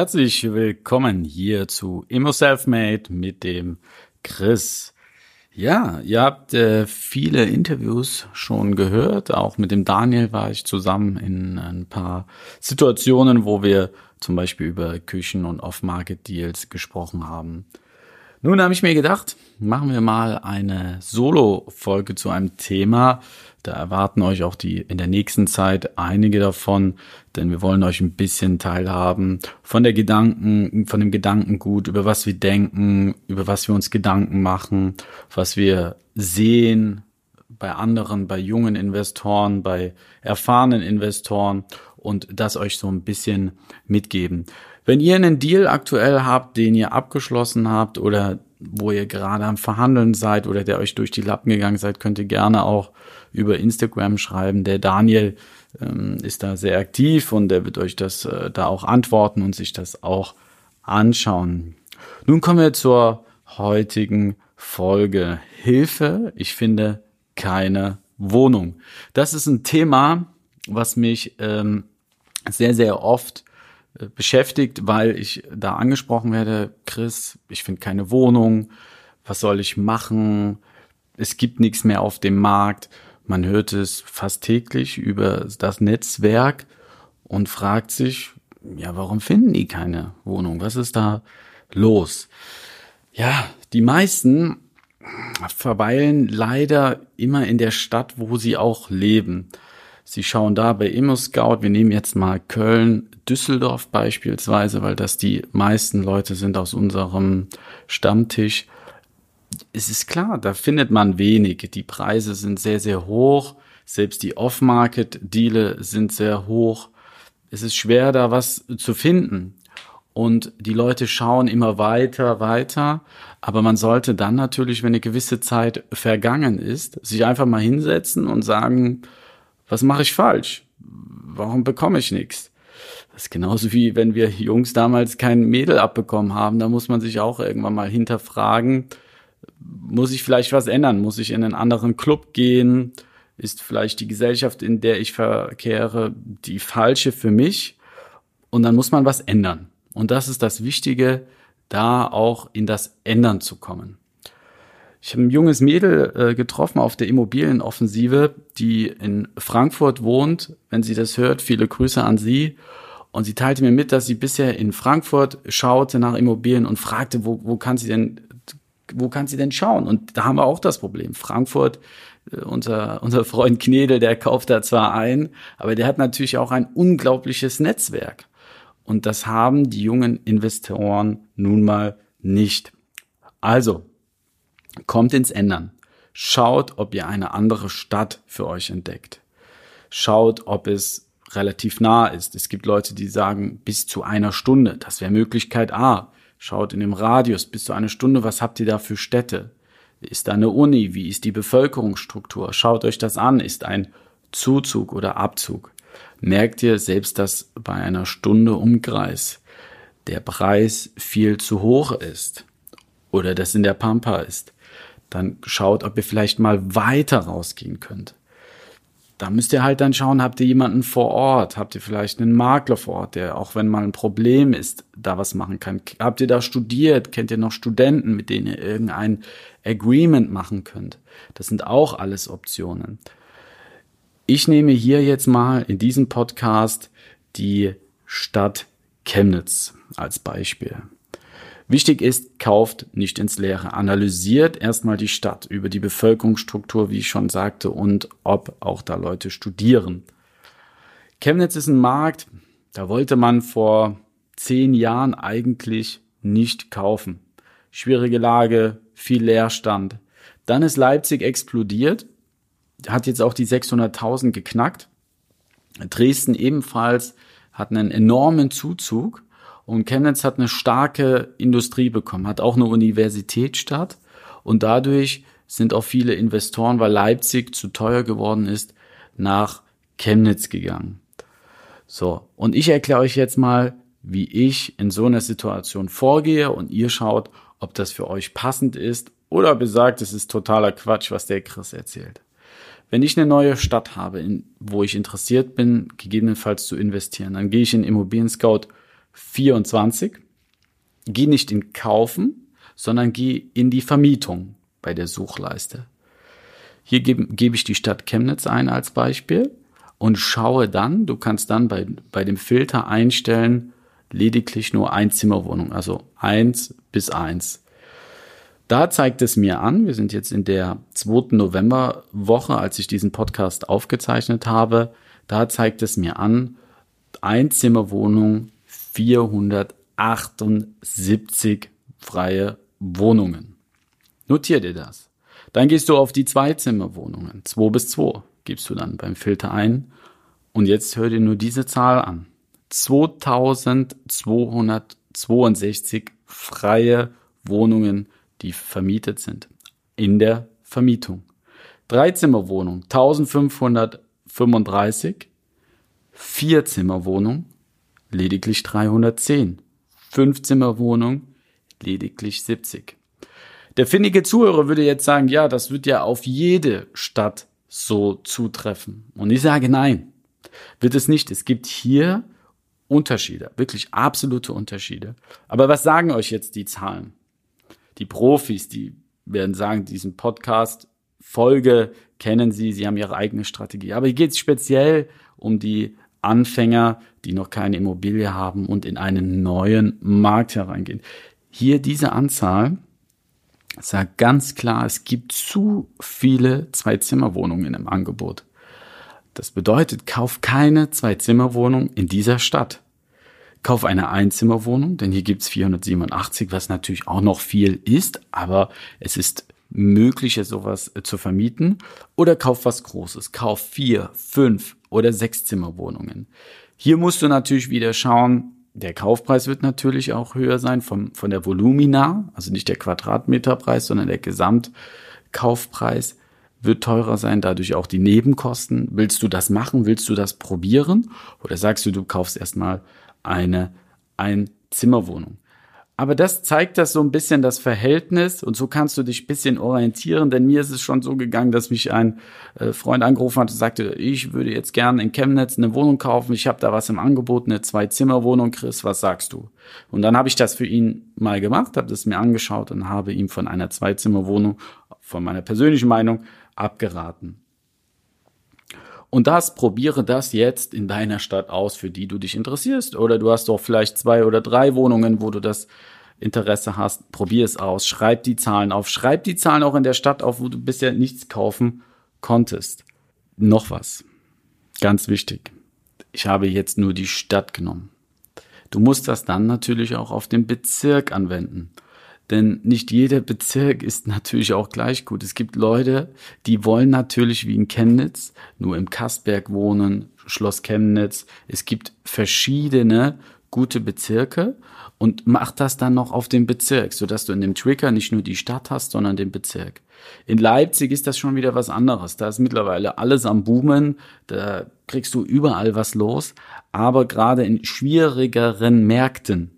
Herzlich willkommen hier zu Immo Selfmade mit dem Chris. Ja, ihr habt äh, viele Interviews schon gehört. Auch mit dem Daniel war ich zusammen in ein paar Situationen, wo wir zum Beispiel über Küchen und Off-Market-Deals gesprochen haben. Nun habe ich mir gedacht, machen wir mal eine Solo-Folge zu einem Thema, da erwarten euch auch die in der nächsten Zeit einige davon, denn wir wollen euch ein bisschen teilhaben von der Gedanken, von dem Gedankengut, über was wir denken, über was wir uns Gedanken machen, was wir sehen bei anderen, bei jungen Investoren, bei erfahrenen Investoren und das euch so ein bisschen mitgeben. Wenn ihr einen Deal aktuell habt, den ihr abgeschlossen habt oder wo ihr gerade am Verhandeln seid oder der euch durch die Lappen gegangen seid, könnt ihr gerne auch über Instagram schreiben. Der Daniel ähm, ist da sehr aktiv und der wird euch das äh, da auch antworten und sich das auch anschauen. Nun kommen wir zur heutigen Folge. Hilfe, ich finde keine Wohnung. Das ist ein Thema, was mich ähm, sehr, sehr oft beschäftigt, weil ich da angesprochen werde, Chris, ich finde keine Wohnung, was soll ich machen? Es gibt nichts mehr auf dem Markt. Man hört es fast täglich über das Netzwerk und fragt sich, ja, warum finden die keine Wohnung? Was ist da los? Ja, die meisten verweilen leider immer in der Stadt, wo sie auch leben. Sie schauen da bei ImmoScout, wir nehmen jetzt mal Köln, Düsseldorf beispielsweise, weil das die meisten Leute sind aus unserem Stammtisch es ist klar, da findet man wenig. Die Preise sind sehr, sehr hoch. Selbst die Off-Market-Deale sind sehr hoch. Es ist schwer, da was zu finden. Und die Leute schauen immer weiter, weiter. Aber man sollte dann natürlich, wenn eine gewisse Zeit vergangen ist, sich einfach mal hinsetzen und sagen, was mache ich falsch? Warum bekomme ich nichts? Das ist genauso wie wenn wir Jungs damals kein Mädel abbekommen haben. Da muss man sich auch irgendwann mal hinterfragen, muss ich vielleicht was ändern? Muss ich in einen anderen Club gehen? Ist vielleicht die Gesellschaft, in der ich verkehre, die falsche für mich? Und dann muss man was ändern. Und das ist das Wichtige, da auch in das Ändern zu kommen. Ich habe ein junges Mädel äh, getroffen auf der Immobilienoffensive, die in Frankfurt wohnt. Wenn sie das hört, viele Grüße an sie. Und sie teilte mir mit, dass sie bisher in Frankfurt schaute nach Immobilien und fragte, wo, wo kann sie denn wo kann sie denn schauen? Und da haben wir auch das Problem. Frankfurt, äh, unser, unser Freund Knedel, der kauft da zwar ein, aber der hat natürlich auch ein unglaubliches Netzwerk. Und das haben die jungen Investoren nun mal nicht. Also, kommt ins Ändern. Schaut, ob ihr eine andere Stadt für euch entdeckt. Schaut, ob es relativ nah ist. Es gibt Leute, die sagen bis zu einer Stunde. Das wäre Möglichkeit A. Schaut in dem Radius bis zu einer Stunde, was habt ihr da für Städte? Ist da eine Uni? Wie ist die Bevölkerungsstruktur? Schaut euch das an. Ist ein Zuzug oder Abzug? Merkt ihr selbst, dass bei einer Stunde Umkreis der Preis viel zu hoch ist oder das in der Pampa ist? Dann schaut, ob ihr vielleicht mal weiter rausgehen könnt da müsst ihr halt dann schauen, habt ihr jemanden vor Ort? Habt ihr vielleicht einen Makler vor Ort, der auch wenn mal ein Problem ist, da was machen kann? Habt ihr da studiert? Kennt ihr noch Studenten, mit denen ihr irgendein Agreement machen könnt? Das sind auch alles Optionen. Ich nehme hier jetzt mal in diesem Podcast die Stadt Chemnitz als Beispiel. Wichtig ist, kauft nicht ins Leere. Analysiert erstmal die Stadt über die Bevölkerungsstruktur, wie ich schon sagte, und ob auch da Leute studieren. Chemnitz ist ein Markt, da wollte man vor zehn Jahren eigentlich nicht kaufen. Schwierige Lage, viel Leerstand. Dann ist Leipzig explodiert, hat jetzt auch die 600.000 geknackt. Dresden ebenfalls hat einen enormen Zuzug und Chemnitz hat eine starke Industrie bekommen, hat auch eine Universitätsstadt und dadurch sind auch viele Investoren, weil Leipzig zu teuer geworden ist, nach Chemnitz gegangen. So, und ich erkläre euch jetzt mal, wie ich in so einer Situation vorgehe und ihr schaut, ob das für euch passend ist oder besagt, es ist totaler Quatsch, was der Chris erzählt. Wenn ich eine neue Stadt habe, in, wo ich interessiert bin, gegebenenfalls zu investieren, dann gehe ich in Immobilien Scout 24, gehe nicht in Kaufen, sondern gehe in die Vermietung bei der Suchleiste. Hier gebe, gebe ich die Stadt Chemnitz ein als Beispiel und schaue dann, du kannst dann bei, bei dem Filter einstellen, lediglich nur Einzimmerwohnung, also eins bis eins. Da zeigt es mir an, wir sind jetzt in der 2. Novemberwoche, als ich diesen Podcast aufgezeichnet habe, da zeigt es mir an, Einzimmerwohnung 478 freie Wohnungen. Notier dir das. Dann gehst du auf die Zweizimmerwohnungen, 2 bis 2, gibst du dann beim Filter ein. Und jetzt hör dir nur diese Zahl an. 2262 freie Wohnungen, die vermietet sind. In der Vermietung. Dreizimmerwohnung 1535, Vierzimmerwohnung lediglich 310, Fünfzimmerwohnung lediglich 70. Der findige Zuhörer würde jetzt sagen, ja, das wird ja auf jede Stadt so zutreffen. Und ich sage nein, wird es nicht. Es gibt hier Unterschiede, wirklich absolute Unterschiede. Aber was sagen euch jetzt die Zahlen? Die Profis, die werden sagen, diesen Podcast Folge kennen sie, sie haben ihre eigene Strategie. Aber hier geht es speziell um die Anfänger, die noch keine Immobilie haben und in einen neuen Markt hereingehen. Hier diese Anzahl sagt ganz klar, es gibt zu viele Zwei-Zimmer-Wohnungen im Angebot. Das bedeutet, kauf keine Zwei-Zimmer-Wohnung in dieser Stadt. Kauf eine Einzimmerwohnung, denn hier gibt's 487, was natürlich auch noch viel ist, aber es ist möglich, sowas äh, zu vermieten. Oder kauf was Großes. Kauf vier, fünf oder sechs Zimmerwohnungen. Hier musst du natürlich wieder schauen, der Kaufpreis wird natürlich auch höher sein vom, von der Volumina, also nicht der Quadratmeterpreis, sondern der Gesamtkaufpreis wird teurer sein, dadurch auch die Nebenkosten. Willst du das machen? Willst du das probieren? Oder sagst du, du kaufst erstmal eine Einzimmerwohnung? Aber das zeigt das so ein bisschen das Verhältnis und so kannst du dich ein bisschen orientieren, denn mir ist es schon so gegangen, dass mich ein äh, Freund angerufen hat und sagte, ich würde jetzt gerne in Chemnitz eine Wohnung kaufen, ich habe da was im Angebot, eine Zwei-Zimmer-Wohnung, Chris, was sagst du? Und dann habe ich das für ihn mal gemacht, habe das mir angeschaut und habe ihm von einer Zwei-Zimmer-Wohnung, von meiner persönlichen Meinung, abgeraten. Und das, probiere das jetzt in deiner Stadt aus, für die du dich interessierst. Oder du hast doch vielleicht zwei oder drei Wohnungen, wo du das Interesse hast. Probier es aus. Schreib die Zahlen auf. Schreib die Zahlen auch in der Stadt auf, wo du bisher nichts kaufen konntest. Noch was. Ganz wichtig. Ich habe jetzt nur die Stadt genommen. Du musst das dann natürlich auch auf den Bezirk anwenden. Denn nicht jeder Bezirk ist natürlich auch gleich gut. Es gibt Leute, die wollen natürlich wie in Chemnitz nur im Kastberg wohnen, Schloss Chemnitz. Es gibt verschiedene gute Bezirke und mach das dann noch auf den Bezirk, sodass du in dem Trigger nicht nur die Stadt hast, sondern den Bezirk. In Leipzig ist das schon wieder was anderes. Da ist mittlerweile alles am Boomen, da kriegst du überall was los. Aber gerade in schwierigeren Märkten,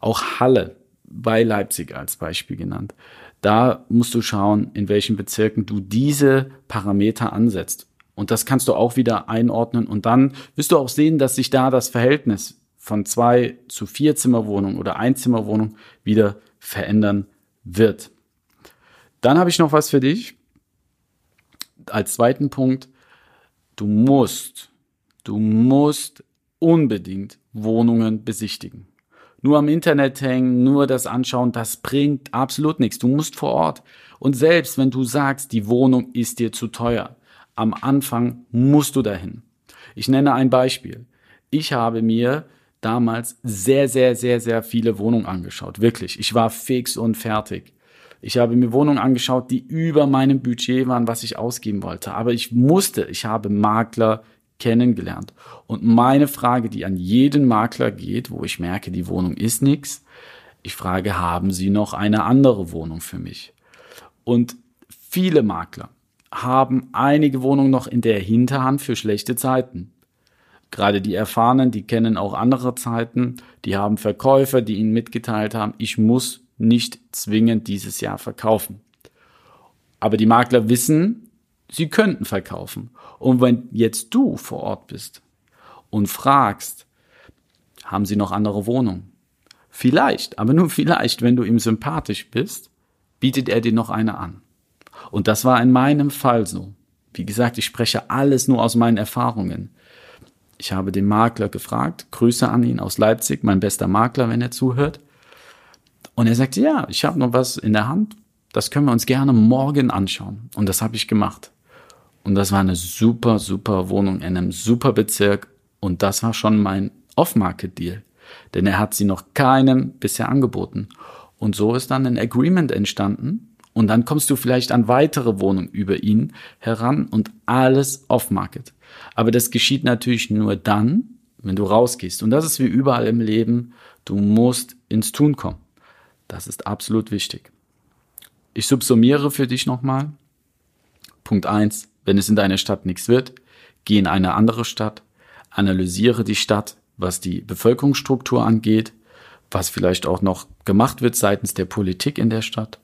auch Halle, bei Leipzig als Beispiel genannt. Da musst du schauen, in welchen Bezirken du diese Parameter ansetzt. Und das kannst du auch wieder einordnen. Und dann wirst du auch sehen, dass sich da das Verhältnis von zwei zu vier Zimmerwohnung oder Einzimmerwohnung wieder verändern wird. Dann habe ich noch was für dich. Als zweiten Punkt, du musst, du musst unbedingt Wohnungen besichtigen nur am Internet hängen, nur das anschauen, das bringt absolut nichts. Du musst vor Ort. Und selbst wenn du sagst, die Wohnung ist dir zu teuer, am Anfang musst du dahin. Ich nenne ein Beispiel. Ich habe mir damals sehr, sehr, sehr, sehr viele Wohnungen angeschaut. Wirklich. Ich war fix und fertig. Ich habe mir Wohnungen angeschaut, die über meinem Budget waren, was ich ausgeben wollte. Aber ich musste, ich habe Makler kennengelernt. Und meine Frage, die an jeden Makler geht, wo ich merke, die Wohnung ist nix, ich frage, haben Sie noch eine andere Wohnung für mich? Und viele Makler haben einige Wohnungen noch in der Hinterhand für schlechte Zeiten. Gerade die Erfahrenen, die kennen auch andere Zeiten, die haben Verkäufer, die ihnen mitgeteilt haben, ich muss nicht zwingend dieses Jahr verkaufen. Aber die Makler wissen, sie könnten verkaufen. Und wenn jetzt du vor Ort bist und fragst, haben sie noch andere Wohnungen? Vielleicht, aber nur vielleicht, wenn du ihm sympathisch bist, bietet er dir noch eine an. Und das war in meinem Fall so. Wie gesagt, ich spreche alles nur aus meinen Erfahrungen. Ich habe den Makler gefragt, Grüße an ihn aus Leipzig, mein bester Makler, wenn er zuhört. Und er sagte, ja, ich habe noch was in der Hand, das können wir uns gerne morgen anschauen. Und das habe ich gemacht. Und das war eine super, super Wohnung in einem super Bezirk. Und das war schon mein Off-Market-Deal. Denn er hat sie noch keinem bisher angeboten. Und so ist dann ein Agreement entstanden. Und dann kommst du vielleicht an weitere Wohnungen über ihn heran und alles Off-Market. Aber das geschieht natürlich nur dann, wenn du rausgehst. Und das ist wie überall im Leben. Du musst ins Tun kommen. Das ist absolut wichtig. Ich subsumiere für dich nochmal. Punkt eins: Wenn es in deiner Stadt nichts wird, geh in eine andere Stadt, analysiere die Stadt, was die Bevölkerungsstruktur angeht, was vielleicht auch noch gemacht wird seitens der Politik in der Stadt.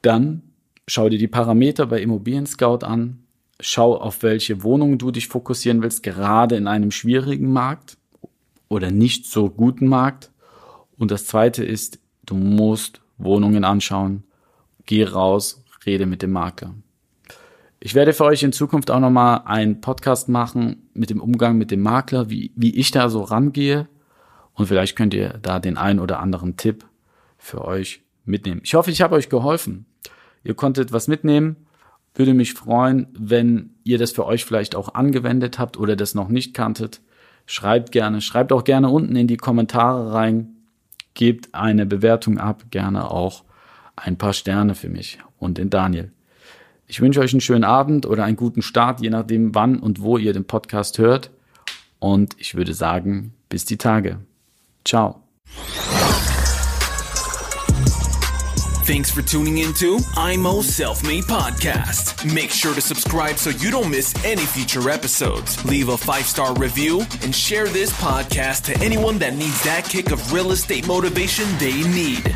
Dann schau dir die Parameter bei Immobilien Scout an, schau auf welche Wohnungen du dich fokussieren willst, gerade in einem schwierigen Markt oder nicht so guten Markt. Und das zweite ist, du musst Wohnungen anschauen, geh raus, rede mit dem Makler. Ich werde für euch in Zukunft auch nochmal einen Podcast machen mit dem Umgang mit dem Makler, wie, wie ich da so rangehe. Und vielleicht könnt ihr da den einen oder anderen Tipp für euch mitnehmen. Ich hoffe, ich habe euch geholfen. Ihr konntet was mitnehmen. Würde mich freuen, wenn ihr das für euch vielleicht auch angewendet habt oder das noch nicht kanntet. Schreibt gerne, schreibt auch gerne unten in die Kommentare rein, gebt eine Bewertung ab, gerne auch ein paar Sterne für mich und den Daniel. Ich wünsche euch einen schönen Abend oder einen guten Start, je nachdem wann und wo ihr den Podcast hört. Und ich würde sagen, bis die Tage. Ciao. Thanks for tuning into IMO Self Made Podcast. Make sure to subscribe so you don't miss any future episodes. Leave a five star review and share this podcast to anyone that needs that kick of real estate motivation they need.